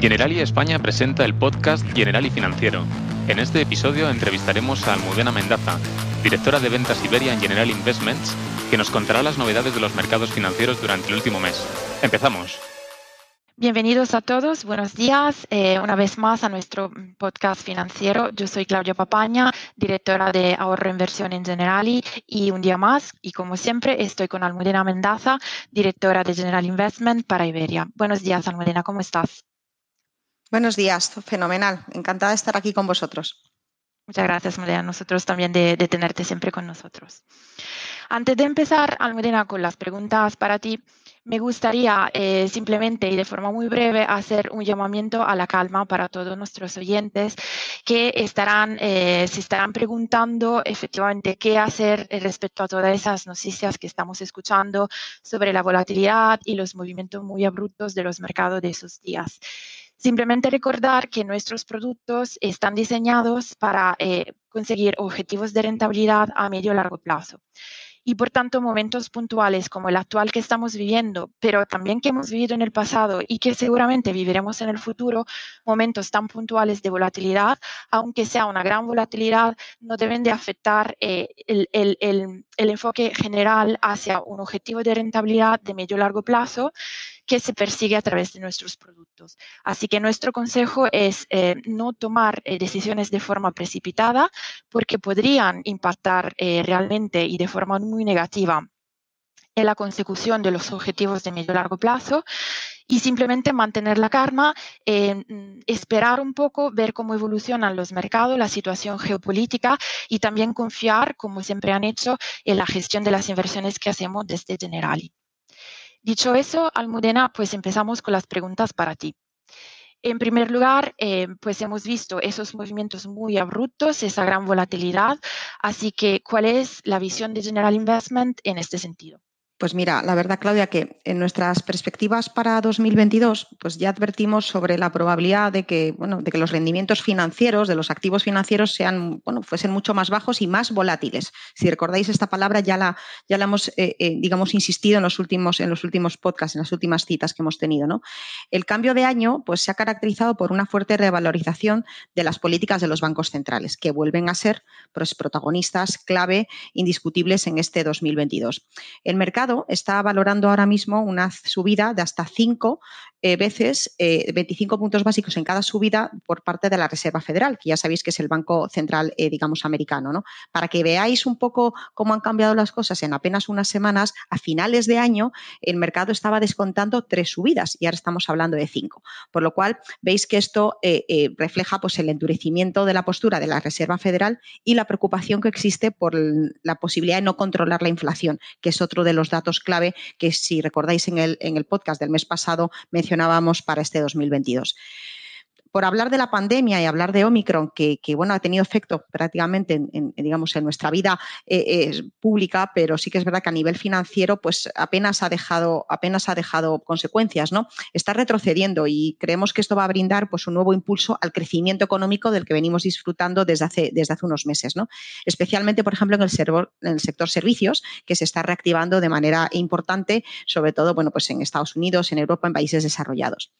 Generali España presenta el podcast Generali Financiero. En este episodio entrevistaremos a Almudena Mendaza, directora de ventas Iberia en General Investments, que nos contará las novedades de los mercados financieros durante el último mes. Empezamos. Bienvenidos a todos, buenos días eh, una vez más a nuestro podcast financiero. Yo soy Claudia Papaña, directora de ahorro e inversión en Generali y un día más, y como siempre, estoy con Almudena Mendaza, directora de General Investment para Iberia. Buenos días, Almudena, ¿cómo estás? Buenos días, fenomenal. Encantada de estar aquí con vosotros. Muchas gracias, Almudena. Nosotros también de, tenerte siempre con nosotros. Antes de empezar, Almudena, con las preguntas para ti, me gustaría eh, simplemente y de forma muy breve hacer un llamamiento a la calma para todos nuestros oyentes que estarán, eh, se estarán preguntando efectivamente qué hacer respecto a todas esas noticias que estamos escuchando sobre la volatilidad y los movimientos muy abruptos de los mercados de esos días. Simplemente recordar que nuestros productos están diseñados para eh, conseguir objetivos de rentabilidad a medio y largo plazo. Y por tanto momentos puntuales como el actual que estamos viviendo, pero también que hemos vivido en el pasado y que seguramente viviremos en el futuro, momentos tan puntuales de volatilidad, aunque sea una gran volatilidad, no deben de afectar eh, el, enfoque general hacia un objetivo de rentabilidad de medio y largo plazo que se persigue a través de nuestros productos. Así que nuestro consejo es eh, no tomar eh, decisiones de forma precipitada porque podrían impactar eh, realmente y de forma muy negativa en la consecución de los objetivos de medio y largo plazo y simplemente mantener la calma, esperar un poco, ver cómo evolucionan los mercados, la situación geopolítica y también confiar, como siempre han hecho, en la gestión de las inversiones que hacemos desde Generali. Dicho eso, Almudena, pues empezamos con las preguntas para ti. En primer lugar, eh, pues hemos visto esos movimientos muy abruptos, esa gran volatilidad. Así que, ¿cuál es la visión de General Investment en este sentido? Pues mira, la verdad, Claudia, que en nuestras perspectivas para 2022, pues ya advertimos sobre la probabilidad de que, bueno, de que los rendimientos financieros, de los activos financieros, sean, bueno, fuesen mucho más bajos y más volátiles. Si recordáis esta palabra, ya la, ya la hemos, eh, eh, digamos, insistido en los últimos, en los últimos podcasts, en las últimas citas que hemos tenido. ¿no? El cambio de año, pues, se ha caracterizado por una fuerte revalorización de las políticas de los bancos centrales, que vuelven a ser pues, protagonistas clave, indiscutibles en este 2022. El mercado está valorando ahora mismo una subida de hasta 5 eh, veces 25 eh, puntos básicos en cada subida por parte de la Reserva Federal, que ya sabéis que es el Banco Central, eh, digamos, americano. ¿no? Para que veáis un poco cómo han cambiado las cosas en apenas unas semanas, a finales de año el mercado estaba descontando tres subidas y ahora estamos hablando de cinco. Por lo cual, veis que esto refleja pues, el endurecimiento de la postura de la Reserva Federal y la preocupación que existe por la posibilidad de no controlar la inflación, que es otro de los datos clave que, si recordáis en el, en el podcast del mes pasado, mencionamos para este 2022 por hablar de la pandemia y hablar de Omicron, que, bueno, ha tenido efecto prácticamente en, digamos, en nuestra vida eh, eh, pública, pero sí que es verdad que a nivel financiero, pues apenas ha dejado, apenas ha dejado consecuencias, ¿no? Está retrocediendo y creemos que esto va a brindar pues, un nuevo impulso al crecimiento económico del que venimos disfrutando desde hace, desde hace unos meses, ¿no? Especialmente, por ejemplo, en el, sector servicios, que se está reactivando de manera importante, sobre todo, bueno, pues en Estados Unidos, en Europa, en países desarrollados.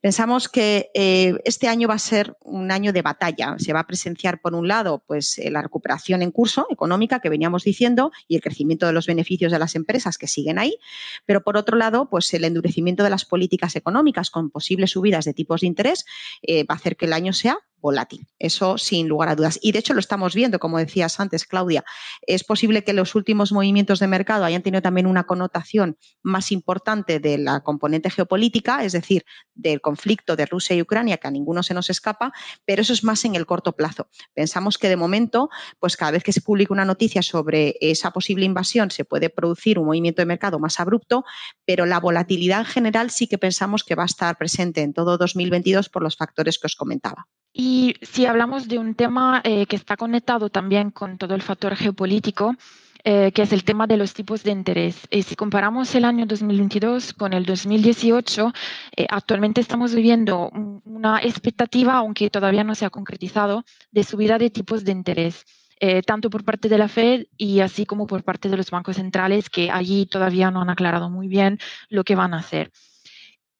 Pensamos que eh, este año va a ser un año de batalla. Se va a presenciar, por un lado, pues eh, la recuperación en curso económica que veníamos diciendo y el crecimiento de los beneficios de las empresas que siguen ahí, pero por otro lado, pues el endurecimiento de las políticas económicas con posibles subidas de tipos de interés eh, va a hacer que el año sea volátil. Eso sin lugar a dudas. Y de hecho lo estamos viendo, como decías antes, Claudia. Es posible que los últimos movimientos de mercado hayan tenido también una connotación más importante de la componente geopolítica, es decir, del conflicto de Rusia y Ucrania, que a ninguno se nos escapa, pero eso es más en el corto plazo. Pensamos que de momento, pues cada vez que se publica una noticia sobre esa posible invasión, se puede producir un movimiento de mercado más abrupto, pero la volatilidad en general sí que pensamos que va a estar presente en todo 2022 por los factores que os comentaba. Y si hablamos de un tema eh, que está conectado también con todo el factor geopolítico, eh, que es el tema de los tipos de interés. Y si comparamos el año 2022 con el 2018, eh, actualmente estamos viviendo una expectativa, aunque todavía no se ha concretizado, de subida de tipos de interés. tanto por parte de la Fed y así como por parte de los bancos centrales, que allí todavía no han aclarado muy bien lo que van a hacer.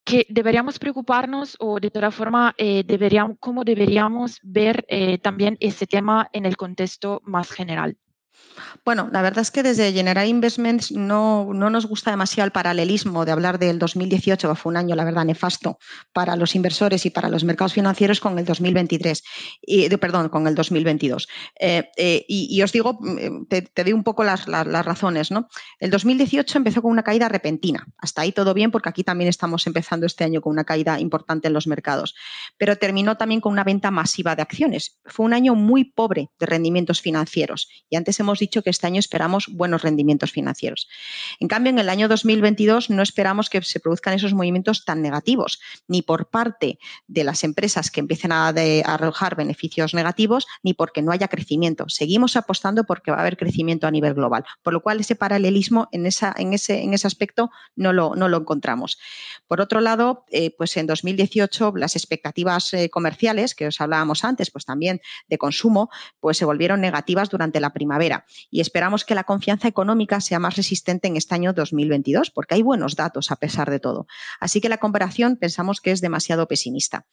Que deberíamos preocuparnos o de toda forma, eh, deberíamos, cómo deberíamos ver eh, también ese tema en el contexto más general. Bueno, la verdad es que desde General Investments no, nos gusta demasiado el paralelismo de hablar del 2018, que fue un año, la verdad, nefasto para los inversores y para los mercados financieros con el 2023, y, perdón, con el 2022. Eh, eh, y, os digo, mm, te, doy un poco las, razones. ¿no? El 2018 empezó con una caída repentina. Hasta ahí todo bien, porque aquí también estamos empezando este año con una caída importante en los mercados. Pero terminó también con una venta masiva de acciones. Fue un año muy pobre de rendimientos financieros. Y antes hemos dicho que este año esperamos buenos rendimientos financieros. En cambio, en el año 2022 no esperamos que se produzcan esos movimientos tan negativos, ni por parte de las empresas que empiecen a, arrojar beneficios negativos, ni porque no haya crecimiento. Seguimos apostando porque va a haber crecimiento a nivel global, por lo cual ese paralelismo en, ese, aspecto no lo, no lo encontramos. Por otro lado, eh, pues en 2018 las expectativas eh, comerciales que os hablábamos antes, pues también de consumo, pues se volvieron negativas durante la primavera y esperamos que la confianza económica sea más resistente en este año 2022, porque hay buenos datos a pesar de todo. Así que la comparación pensamos que es demasiado pesimista.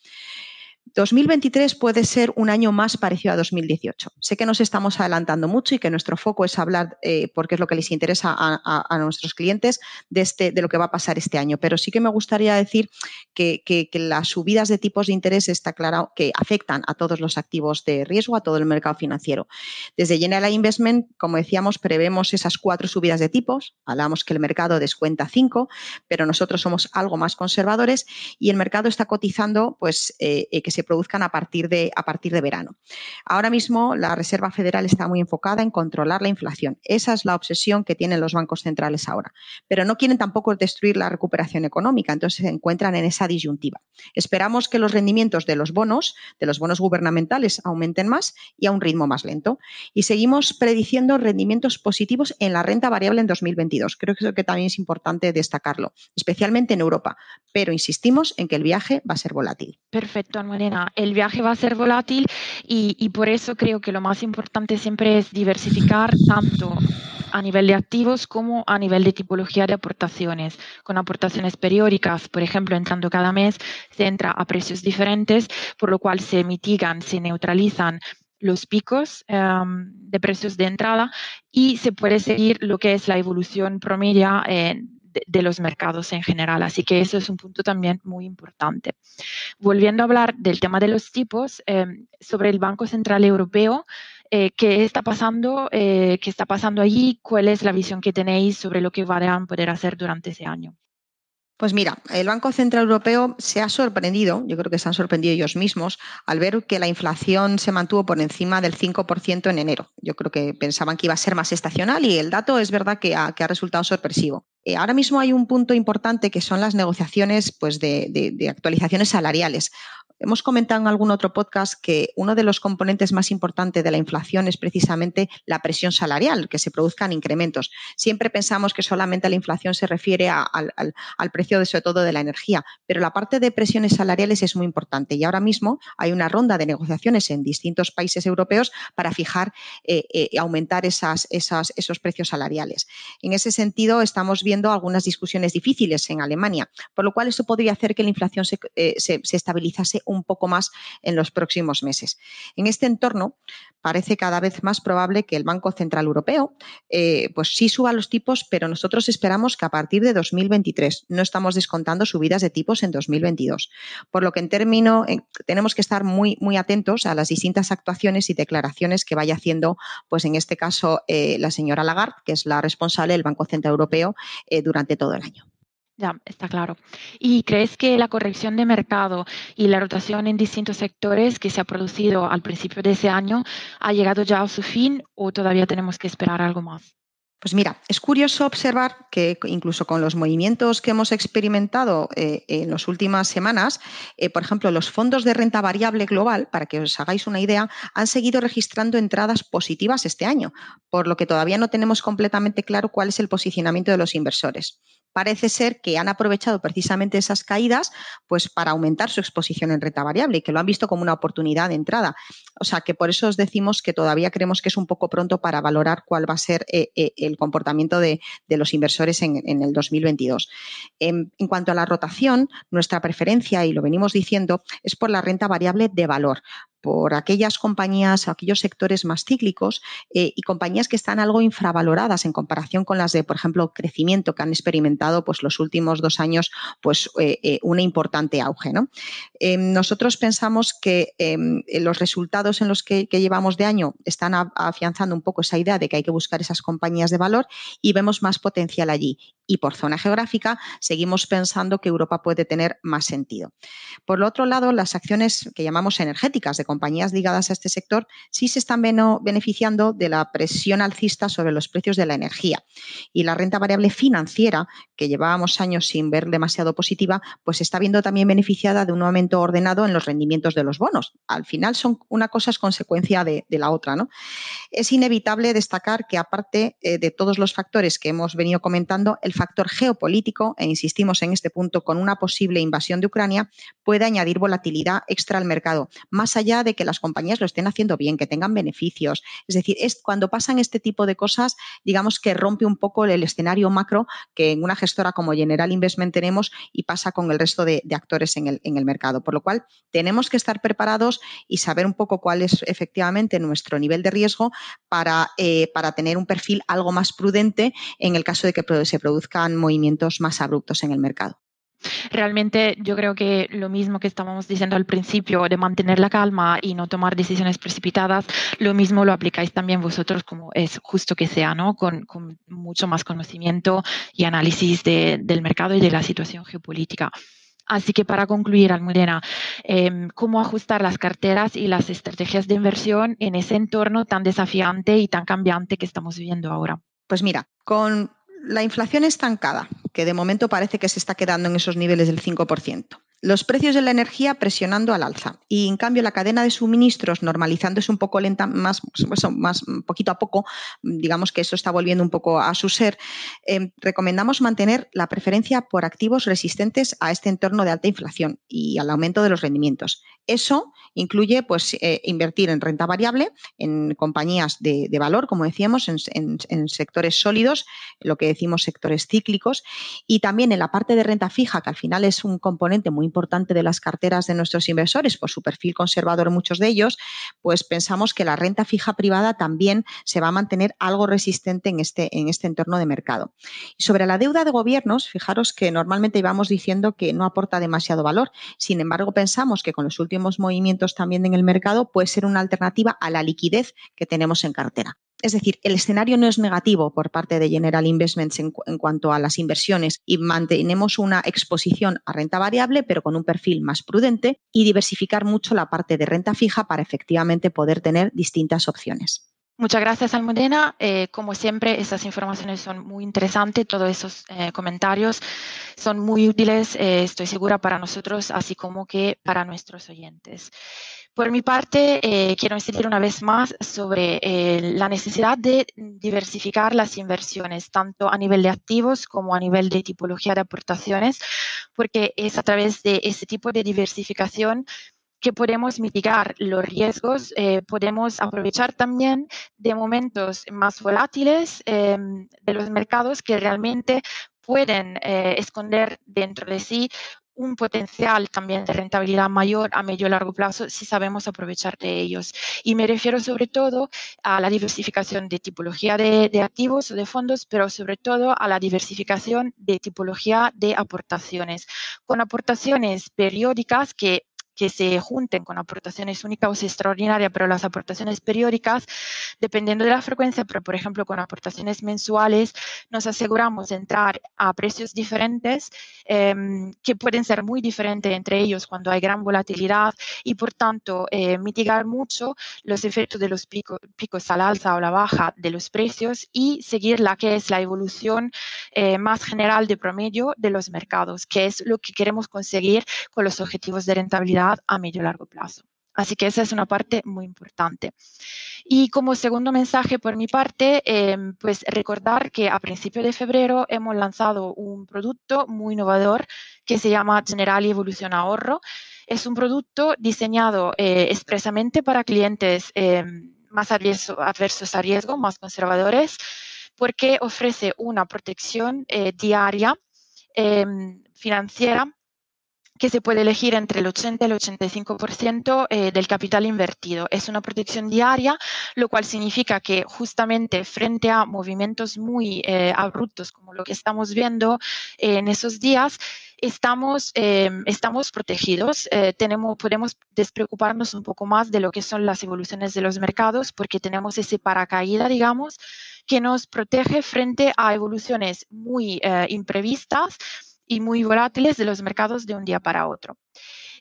2023 puede ser un año más parecido a 2018. Sé que nos estamos adelantando mucho y que nuestro foco es hablar, eh, porque es lo que les interesa a, nuestros clientes, de, este, de lo que va a pasar este año. Pero sí que me gustaría decir que, las subidas de tipos de interés está claro que afectan a todos los activos de riesgo, a todo el mercado financiero. Desde General Investment, como decíamos, prevemos esas cuatro subidas de tipos. Hablamos que el mercado descuenta cinco, pero nosotros somos algo más conservadores y el mercado está cotizando pues, eh, eh, que se produzcan a partir, de, a partir de verano. Ahora mismo la Reserva Federal está muy enfocada en controlar la inflación. Esa es la obsesión que tienen los bancos centrales ahora. Pero no quieren tampoco destruir la recuperación económica, entonces se encuentran en esa disyuntiva. Esperamos que los rendimientos de los bonos, de los bonos gubernamentales, aumenten más y a un ritmo más lento. Y seguimos prediciendo rendimientos positivos en la renta variable en 2022. Creo que también es importante destacarlo, especialmente en Europa. Pero insistimos en que el viaje va a ser volátil. Perfecto, el viaje va a ser volátil y, por eso creo que lo más importante siempre es diversificar tanto a nivel de activos como a nivel de tipología de aportaciones, con aportaciones periódicas, por ejemplo, entrando cada mes, se entra a precios diferentes, por lo cual se mitigan, se neutralizan los picos em, de precios de entrada y se puede seguir lo que es la evolución promedia de, los mercados en general. Así que eso es un punto también muy importante. Volviendo a hablar del tema de los tipos, em, sobre el Banco Central Europeo, eh, ¿qué está pasando? Eh, ¿Qué está pasando allí? ¿Cuál es la visión que tenéis sobre lo que van a poder hacer durante ese año? Pues mira, el Banco Central Europeo se ha sorprendido, yo creo que se han sorprendido ellos mismos, al ver que la inflación se mantuvo por encima del 5% en enero. Yo creo que pensaban que iba a ser más estacional y el dato es verdad que ha, resultado sorpresivo. Eh, ahora mismo hay un punto importante que son las negociaciones pues, de actualizaciones salariales. Hemos comentado en algún otro podcast que uno de los componentes más importantes de la inflación es precisamente la presión salarial, que se produzcan incrementos. Siempre pensamos que solamente la inflación se refiere al, precio, de, sobre todo, de la energía, pero la parte de presiones salariales es muy importante y ahora mismo hay una ronda de negociaciones en distintos países europeos para fijar eh, eh, aumentar esos precios salariales. En ese sentido, estamos viendo algunas discusiones difíciles en Alemania, por lo cual eso podría hacer que la inflación se, eh, se estabilizase un poco más en los próximos meses. En este entorno, parece cada vez más probable que el Banco Central Europeo eh, pues sí suba los tipos, pero nosotros esperamos que a partir de 2023 no estamos descontando subidas de tipos en 2022. Por lo que en término tenemos que estar muy, muy atentos a las distintas actuaciones y declaraciones que vaya haciendo, pues en este caso, eh, la señora Lagarde, que es la responsable del Banco Central Europeo eh, durante todo el año. Ya, está claro. ¿Y crees que la corrección de mercado y la rotación en distintos sectores que se ha producido al principio de ese año ha llegado ya a su fin o todavía tenemos que esperar algo más? Pues mira, es curioso observar que incluso con los movimientos que hemos experimentado eh, en las últimas semanas, eh, por ejemplo, los fondos de renta variable global, para que os hagáis una idea, han seguido registrando entradas positivas este año, por lo que todavía no tenemos completamente claro cuál es el posicionamiento de los inversores. Parece ser que han aprovechado precisamente esas caídas pues para aumentar su exposición en renta variable y que lo han visto como una oportunidad de entrada. O sea que por eso os decimos que todavía creemos que es un poco pronto para valorar cuál va a ser eh, eh, el comportamiento de, los inversores en, el 2022. En, en cuanto a la rotación, nuestra preferencia, y lo venimos diciendo, es por la renta variable de valor por aquellas compañías, aquellos sectores más cíclicos eh, y compañías que están algo infravaloradas en comparación con las de, por ejemplo, crecimiento que han experimentado pues, los últimos dos años pues, eh, eh, un importante auge. ¿no? Em, nosotros pensamos que em, los resultados en los que, llevamos de año están afianzando un poco esa idea de que hay que buscar esas compañías de valor y vemos más potencial allí. Y por zona geográfica seguimos pensando que Europa puede tener más sentido. Por el otro lado, las acciones que llamamos energéticas de compañías ligadas a este sector sí se están beneficiando de la presión alcista sobre los precios de la energía. Y la renta variable financiera, que llevábamos años sin ver demasiado positiva, pues está viendo también beneficiada de un aumento ordenado en los rendimientos de los bonos. Al final son una cosa es consecuencia de, la otra. ¿no? Es inevitable destacar que aparte eh, de todos los factores que hemos venido comentando, factor geopolítico, e insistimos en este punto, con una posible invasión de Ucrania, puede añadir volatilidad extra al mercado, más allá de que las compañías lo estén haciendo bien, que tengan beneficios. Es decir, es cuando pasan este tipo de cosas, digamos que rompe un poco el escenario macro que en una gestora como General Investment tenemos y pasa con el resto de, actores en el, en el mercado. Por lo cual, tenemos que estar preparados y saber un poco cuál es efectivamente nuestro nivel de riesgo para, eh, para tener un perfil algo más prudente en el caso de que se produzcan movimientos más abruptos en el mercado. Realmente yo creo que lo mismo que estábamos diciendo al principio de mantener la calma y no tomar decisiones precipitadas, lo mismo lo aplicáis también vosotros como es justo que sea, ¿no? Con, mucho más conocimiento y análisis del mercado y de la situación geopolítica. Así que para concluir, Almudena, em, ¿cómo ajustar las carteras y las estrategias de inversión en ese entorno tan desafiante y tan cambiante que estamos viviendo ahora? Pues mira, con la inflación estancada, que de momento parece que se está quedando en esos niveles del 5%. Los precios de la energía presionando al alza y en cambio la cadena de suministros normalizándose un poco lenta, más, más poquito a poco, digamos que eso está volviendo un poco a su ser, eh, recomendamos mantener la preferencia por activos resistentes a este entorno de alta inflación y al aumento de los rendimientos. Eso incluye pues, eh, invertir en renta variable, en compañías de, valor, como decíamos, en, sectores sólidos, lo que decimos sectores cíclicos, y también en la parte de renta fija, que al final es un componente muy importante de las carteras de nuestros inversores, por su perfil conservador muchos de ellos, pues pensamos que la renta fija privada también se va a mantener algo resistente en este, en este entorno de mercado. Y sobre la deuda de gobiernos, fijaros que normalmente íbamos diciendo que no aporta demasiado valor. Sin embargo, pensamos que con los últimos movimientos también en el mercado, puede ser una alternativa a la liquidez que tenemos en cartera. Es decir, el escenario no es negativo por parte de General Investments en, cuanto a las inversiones y mantenemos una exposición a renta variable, pero con un perfil más prudente y diversificar mucho la parte de renta fija para efectivamente poder tener distintas opciones. Muchas gracias, Almudena. Eh, como siempre, esas informaciones son muy interesantes. Todos esos eh, comentarios son muy útiles, eh, estoy segura, para nosotros, así como que para nuestros oyentes. Por mi parte, quiero incidir una vez más sobre la necesidad de diversificar las inversiones, tanto a nivel de activos como a nivel de tipología de aportaciones, porque es a través de ese tipo de diversificación que podemos mitigar los riesgos, eh, podemos aprovechar también de momentos más volátiles em, de los mercados que realmente pueden eh, esconder dentro de sí un potencial también de rentabilidad mayor a medio y largo plazo si sabemos aprovechar de ellos. Y me refiero sobre todo a la diversificación de tipología de, de, activos o de fondos, pero sobre todo a la diversificación de tipología de aportaciones, con aportaciones periódicas que que se junten con aportaciones únicas o extraordinarias, pero las aportaciones periódicas, dependiendo de la frecuencia, pero por ejemplo con aportaciones mensuales, nos aseguramos entrar a precios diferentes em, que pueden ser muy diferentes entre ellos cuando hay gran volatilidad y por tanto eh, mitigar mucho los efectos de los picos al alza o la baja de los precios y seguir la que es la evolución eh, más general de promedio de los mercados, que es lo que queremos conseguir con los objetivos de rentabilidad a medio y largo plazo. Así que esa es una parte muy importante. Y como segundo mensaje por mi parte, em, pues recordar que a principios de febrero hemos lanzado un producto muy innovador que se llama General Evolución Ahorro. Es un producto diseñado eh, expresamente para clientes em, más adversos a riesgo, más conservadores, porque ofrece una protección eh, diaria em, financiera que se puede elegir entre el 80 y el 85% eh, del capital invertido. Es una protección diaria, lo cual significa que justamente frente a movimientos muy eh, abruptos como lo que estamos viendo en esos días, estamos, em, estamos protegidos, eh, tenemos, podemos despreocuparnos un poco más de lo que son las evoluciones de los mercados porque tenemos ese paracaída, digamos, que nos protege frente a evoluciones muy imprevistas y muy volátiles de los mercados de un día para otro.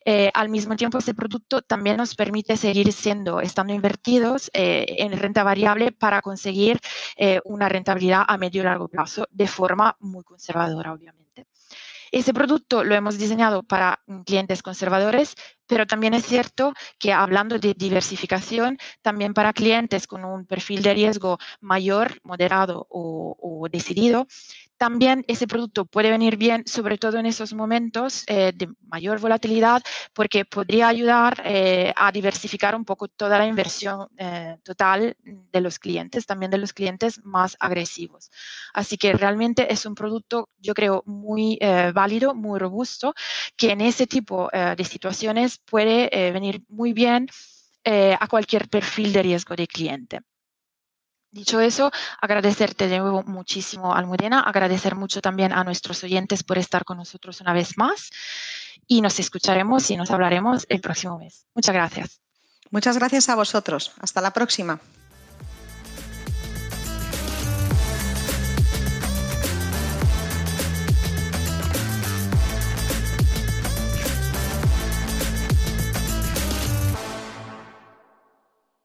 Eh, al mismo tiempo, este producto también nos permite seguir siendo, estando invertidos eh, en renta variable para conseguir eh, una rentabilidad a medio y largo plazo de forma muy conservadora, obviamente. Ese producto lo hemos diseñado para clientes conservadores, pero también es cierto que hablando de diversificación, también para clientes con un perfil de riesgo mayor, moderado o, o decidido, también ese producto puede venir bien, sobre todo en esos momentos eh, de mayor volatilidad, porque podría ayudar eh, a diversificar un poco toda la inversión eh, total de los clientes, también de los clientes más agresivos. Así que realmente es un producto, yo creo, muy válido, muy robusto, que en ese tipo de situaciones puede venir muy bien a cualquier perfil de riesgo de cliente. Dicho eso, agradecerte de nuevo muchísimo, Almudena, agradecer mucho también a nuestros oyentes por estar con nosotros una vez más y nos escucharemos y nos hablaremos el próximo mes. Muchas gracias. Muchas gracias a vosotros. Hasta la próxima.